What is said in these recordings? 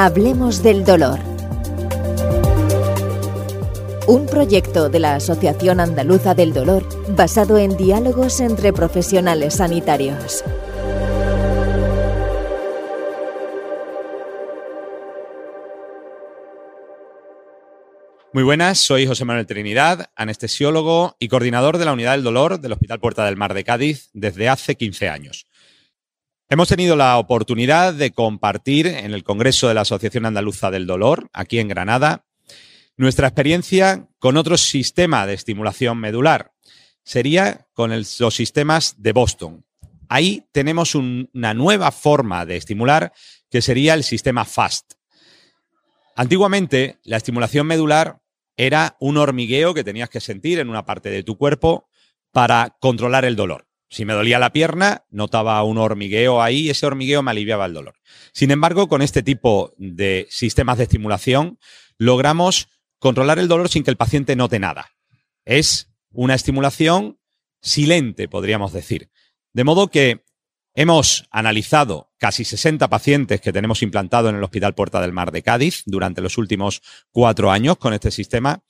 Hablemos del dolor. Un proyecto de la Asociación Andaluza del Dolor basado en diálogos entre profesionales sanitarios. Muy buenas, soy José Manuel Trinidad, anestesiólogo y coordinador de la Unidad del Dolor del Hospital Puerta del Mar de Cádiz desde hace 15 años. Hemos tenido la oportunidad de compartir en el Congreso de la Asociación Andaluza del Dolor, aquí en Granada, nuestra experiencia con otro sistema de estimulación medular. Sería con los sistemas de Boston. Ahí tenemos una nueva forma de estimular que sería el sistema FAST. Antiguamente, la estimulación medular era un hormigueo que tenías que sentir en una parte de tu cuerpo para controlar el dolor. Si me dolía la pierna, notaba un hormigueo ahí y ese hormigueo me aliviaba el dolor. Sin embargo, con este tipo de sistemas de estimulación, logramos controlar el dolor sin que el paciente note nada. Es una estimulación silente, podríamos decir. De modo que hemos analizado casi 60 pacientes que tenemos implantado en el Hospital Puerta del Mar de Cádiz durante los últimos cuatro años con este sistema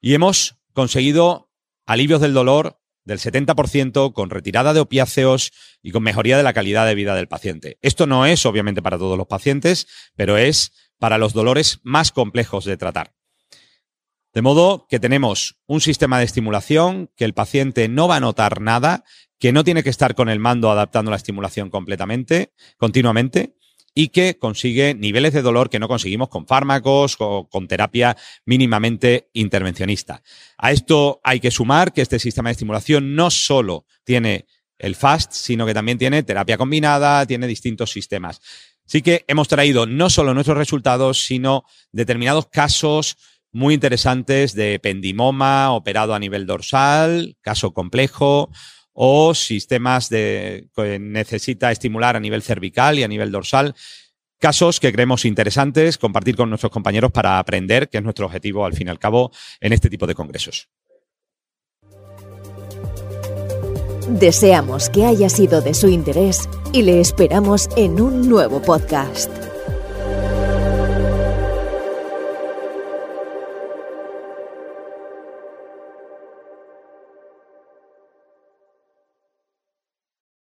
y hemos conseguido alivios del dolor del 70% con retirada de opiáceos y con mejoría de la calidad de vida del paciente. Esto no es obviamente para todos los pacientes, pero es para los dolores más complejos de tratar. De modo que tenemos un sistema de estimulación que el paciente no va a notar nada, que no tiene que estar con el mando adaptando la estimulación completamente, continuamente, y que consigue niveles de dolor que no conseguimos con fármacos o con terapia mínimamente intervencionista. A esto hay que sumar que este sistema de estimulación no solo tiene el FAST, sino que también tiene terapia combinada, tiene distintos sistemas. Así que hemos traído no solo nuestros resultados, sino determinados casos muy interesantes de pendimoma operado a nivel dorsal, caso complejo, o sistemas de, que necesita estimular a nivel cervical y a nivel dorsal. Casos que creemos interesantes compartir con nuestros compañeros para aprender, que es nuestro objetivo al fin y al cabo en este tipo de congresos. Deseamos que haya sido de su interés y le esperamos en un nuevo podcast.